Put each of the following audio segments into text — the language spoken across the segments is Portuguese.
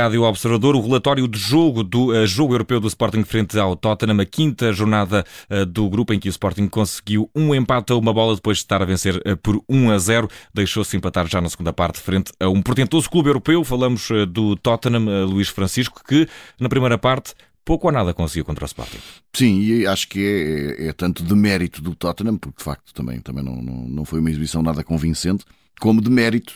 Rádio Observador o relatório de jogo do uh, jogo europeu do Sporting frente ao Tottenham, a quinta jornada uh, do grupo em que o Sporting conseguiu um empate a uma bola depois de estar a vencer uh, por 1 a 0. Deixou-se empatar já na segunda parte frente a um portentoso clube europeu. Falamos do Tottenham, Luís Francisco, que na primeira parte pouco ou nada conseguiu contra o Sporting. Sim, e acho que é, é, é, tanto de mérito do Tottenham, porque de facto também, também não, não, não foi uma exibição nada convincente, como de mérito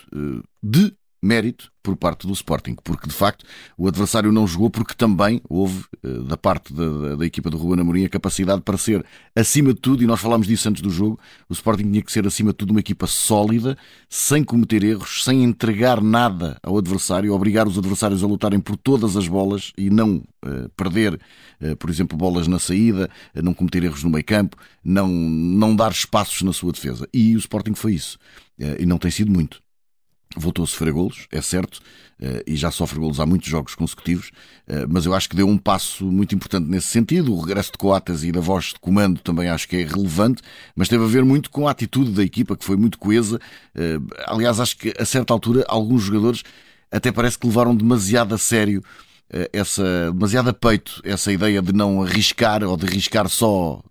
de mérito por parte do Sporting, porque de facto o adversário não jogou porque também houve eh, da parte da, da, equipa do Ruben Amorim a capacidade para ser acima de tudo, e nós falámos disso antes do jogo, o Sporting tinha que ser acima de tudo uma equipa sólida, sem cometer erros, sem entregar nada ao adversário, obrigar os adversários a lutarem por todas as bolas e não uh, perder, uh, por exemplo, bolas na saída, uh, não cometer erros no meio campo, não, não dar espaços na sua defesa. E o Sporting foi isso. e não tem sido muito voltou a sofrer golos, é certo, eh, e já sofre golos há muitos jogos consecutivos, eh, mas eu acho que deu um passo muito importante nesse sentido. O regresso de Coates e da voz de comando também acho que é relevante, mas teve a ver muito com a atitude da equipa, que foi muito coesa. Eh, aliás, acho que a certa altura alguns jogadores até parece que levaram demasiado a sério essa demasiado a peito essa ideia de não arriscar ou de arriscar só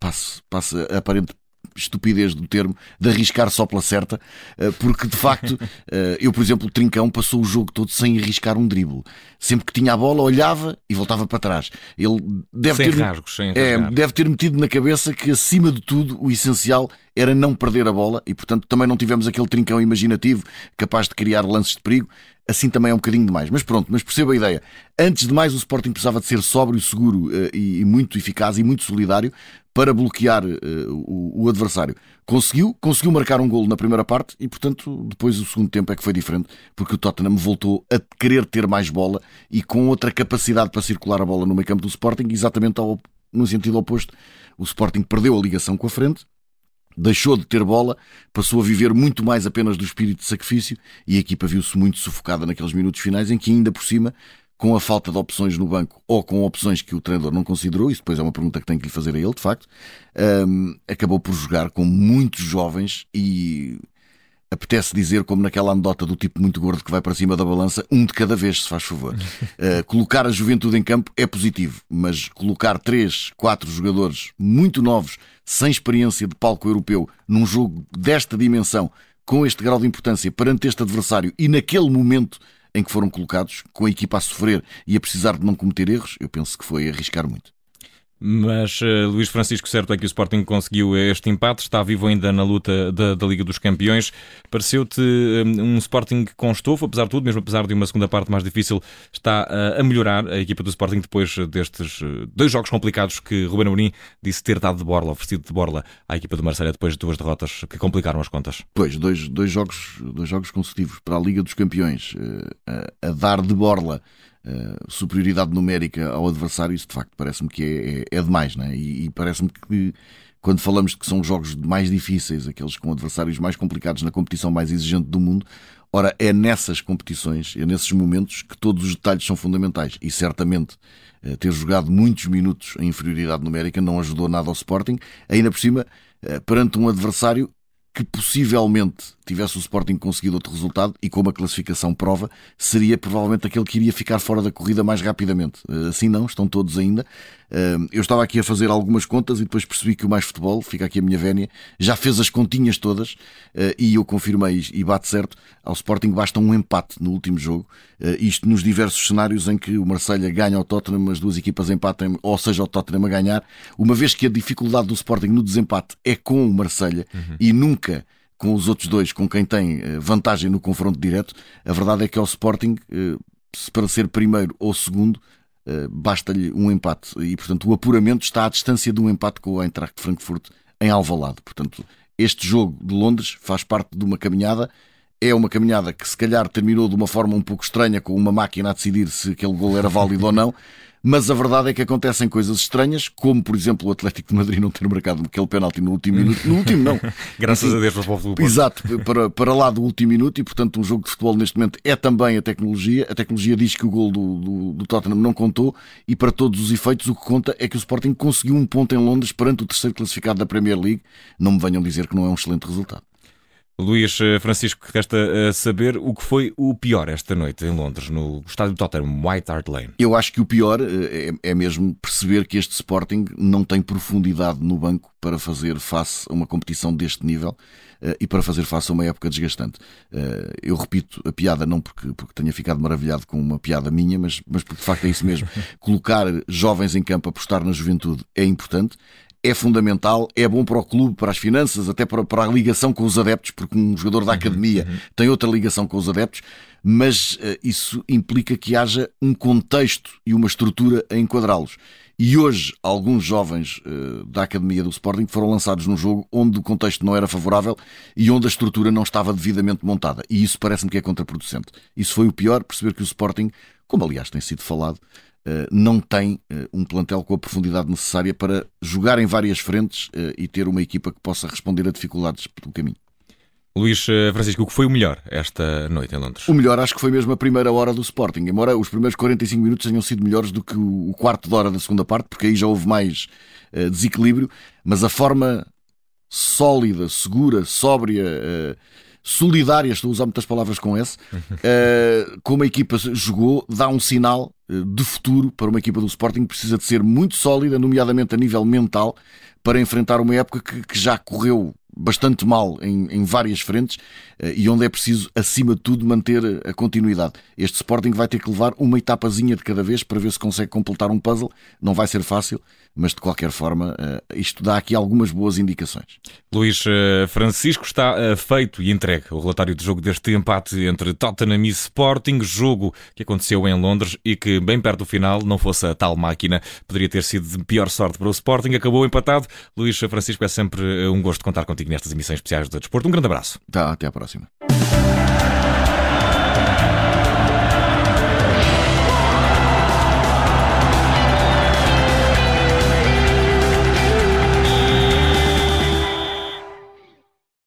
passe aparente estupidez do termo, de arriscar só pela certa, eh, porque de facto, eh, eu, por exemplo, o Trincão passou o jogo todo sem arriscar um drible. Sempre que tinha a bola, olhava e voltava para trás. Ele deve sem ter, rasgos, sem é, deve ter metido na cabeça que, acima de tudo, o essencial era não perder a bola e, portanto, também não tivemos aquele trincão imaginativo capaz de criar lances de perigo. Assim também é um bocadinho demais. Mas pronto, mas perceba a ideia. Antes de mais, o Sporting precisava de ser sóbrio, seguro uh, e, e, muito eficaz e muito solidário para bloquear uh, o, o, adversário. Conseguiu, conseguiu marcar um golo na primeira parte e, portanto, depois o segundo tempo é que foi diferente, porque o Tottenham voltou a querer ter mais bola e com outra capacidade para circular a bola no meio campo do Sporting, exatamente ao, no sentido oposto. O Sporting perdeu a ligação com a frente, deixou de ter bola, passou a viver muito mais apenas do espírito de sacrifício e a equipa viu-se muito sufocada naqueles minutos finais em que, ainda por cima, com a falta de opções no banco ou com opções que o treinador não considerou, isso depois é uma pergunta que tenho que lhe fazer a ele, de facto, um, acabou por jogar com muitos jovens e apetece dizer, como naquela anedota do tipo muito gordo que vai para cima da balança, um de cada vez, se faz favor. Uh, colocar a juventude em campo é positivo, mas colocar três, quatro jogadores muito novos, sem experiência de palco europeu, num jogo desta dimensão, com este grau de importância perante este adversário e naquele momento em que foram colocados, com a equipa a sofrer e a precisar de não cometer erros, eu penso que foi arriscar muito. Mas uh, Luís Francisco, certo é que o Sporting conseguiu este empate, está vivo ainda na luta da, da Liga dos Campeões. Pareceu-te um, um, Sporting com estofo, apesar de tudo, mesmo apesar de uma segunda parte mais difícil, está uh, a melhorar a equipa do Sporting depois destes uh, dois jogos complicados que Ruben Amorim disse ter dado de borla, oferecido de borla à equipa do Marseille depois de duas derrotas que complicaram as contas. Pois, dois, dois, jogos, dois jogos consecutivos para a Liga dos Campeões a, a dar de borla eh, superioridade numérica ao adversário, isso de facto parece-me que é, é, é demais, né? e, e parece-me que quando falamos de que são jogos mais difíceis, aqueles com adversários mais complicados na competição mais exigente do mundo, ora, é nessas competições, é nesses momentos que todos os detalhes são fundamentais. E certamente eh, ter jogado muitos minutos em inferioridade numérica não ajudou nada ao Sporting, ainda por cima, eh, perante um adversário que possivelmente tivesse o Sporting conseguido outro resultado e como a classificação prova, seria provavelmente aquele que iria ficar fora da corrida mais rapidamente. Eh, assim não, estão todos ainda. Eh, eu estava aqui a fazer algumas contas e depois percebi que o Mais Futebol, fica aqui a minha vénia, já fez as continhas todas eh, e eu confirmei e bate certo. Ao Sporting basta um empate no último jogo, isto nos diversos cenários em que o Marselha ganha ao Tottenham, as duas equipas empatem, ou seja, o Tottenham a ganhar, uma vez que a dificuldade do Sporting no desempate é com o Marselha uhum. e nunca com os outros dois, com quem tem eh, vantagem no confronto direto, a verdade é que ao Sporting, eh, para ser primeiro ou segundo, eh, basta-lhe um empate. E, portanto, o apuramento está à distância de um empate com o Eintracht Frankfurt em Alvalade. Portanto, este jogo de Londres faz parte de uma caminhada. É uma caminhada que, se calhar, terminou de uma forma um pouco estranha, com uma máquina a decidir se aquele gol era válido ou não mas a verdade é que acontecem coisas estranhas, como por exemplo o Atlético de Madrid não ter marcado aquele penalti no último minuto. No último, não. Graças a Deus para o futebol. Exato, para, para lá do último minuto, e portanto um jogo de futebol neste momento é também a tecnologia. A tecnologia diz que o gol do, do, do Tottenham não contou, e para todos os efeitos, o que conta é que o Sporting conseguiu um ponto em Londres perante o terceiro classificado da Premier League. Não me venham dizer que não é um excelente resultado. Luís eh, Francisco, resta eh, saber o que foi o pior esta noite em Londres, no estádio do Tottenham, White Hart Lane. Eu acho que o pior é, é mesmo perceber que este Sporting não tem profundidade no banco para fazer face a uma competição deste nível e para fazer face a uma época desgastante. Eu repito a piada não porque, porque tenha ficado maravilhado com uma piada minha, mas, mas porque de facto é isso mesmo. Colocar jovens em campo, apostar na juventude é importante é fundamental, é bom para o clube, para as finanças, até para, para a ligação com os adeptos, porque um jogador da uhum, academia uhum, uhum. tem outra ligação com os adeptos, mas uh, isso implica que haja um contexto e uma estrutura a enquadrá-los. E hoje, alguns jovens uh, da academia do Sporting foram lançados num jogo onde o contexto não era favorável e onde a estrutura não estava devidamente montada. E isso parece-me que é contraproducente. Isso foi o pior, perceber que o Sporting, como aliás tem sido falado, eh, não tem eh, um plantel com a profundidade necessária para jogar em várias frentes eh, e ter uma equipa que possa responder a dificuldades pelo caminho. Luís Francisco, o que foi o melhor esta noite em Londres? O melhor acho que foi mesmo a primeira hora do Sporting, embora os primeiros 45 minutos tenham sido melhores do que o quarto de hora da segunda parte, porque aí já houve mais desequilíbrio, mas a forma sólida, segura, sóbria, solidária, estou a usar muitas palavras com esse, uh, como a equipa jogou, dá um sinal uh, de futuro para uma equipa do Sporting que precisa de ser muito sólida, nomeadamente a nível mental, para enfrentar uma época que, que já correu bastante mal em, em várias frentes uh, e onde é preciso, acima de tudo, manter a continuidade. Este Sporting vai ter que levar uma etapazinha de cada vez para ver se consegue completar um puzzle. Não vai ser fácil, mas de qualquer forma, uh, isto dá aqui algumas boas indicações. Luís uh, Francisco está feito e entregue o relatório de jogo deste empate entre Tottenham e Sporting, jogo que aconteceu em Londres e que, bem perto do final, não fosse a tal máquina, poderia ter sido de pior sorte para o Sporting. Acabou empatado. Luís Francisco, é sempre um gosto contar contigo consigo nestas emissões especiais do Desporto. Um grande abraço. Tá, até à próxima.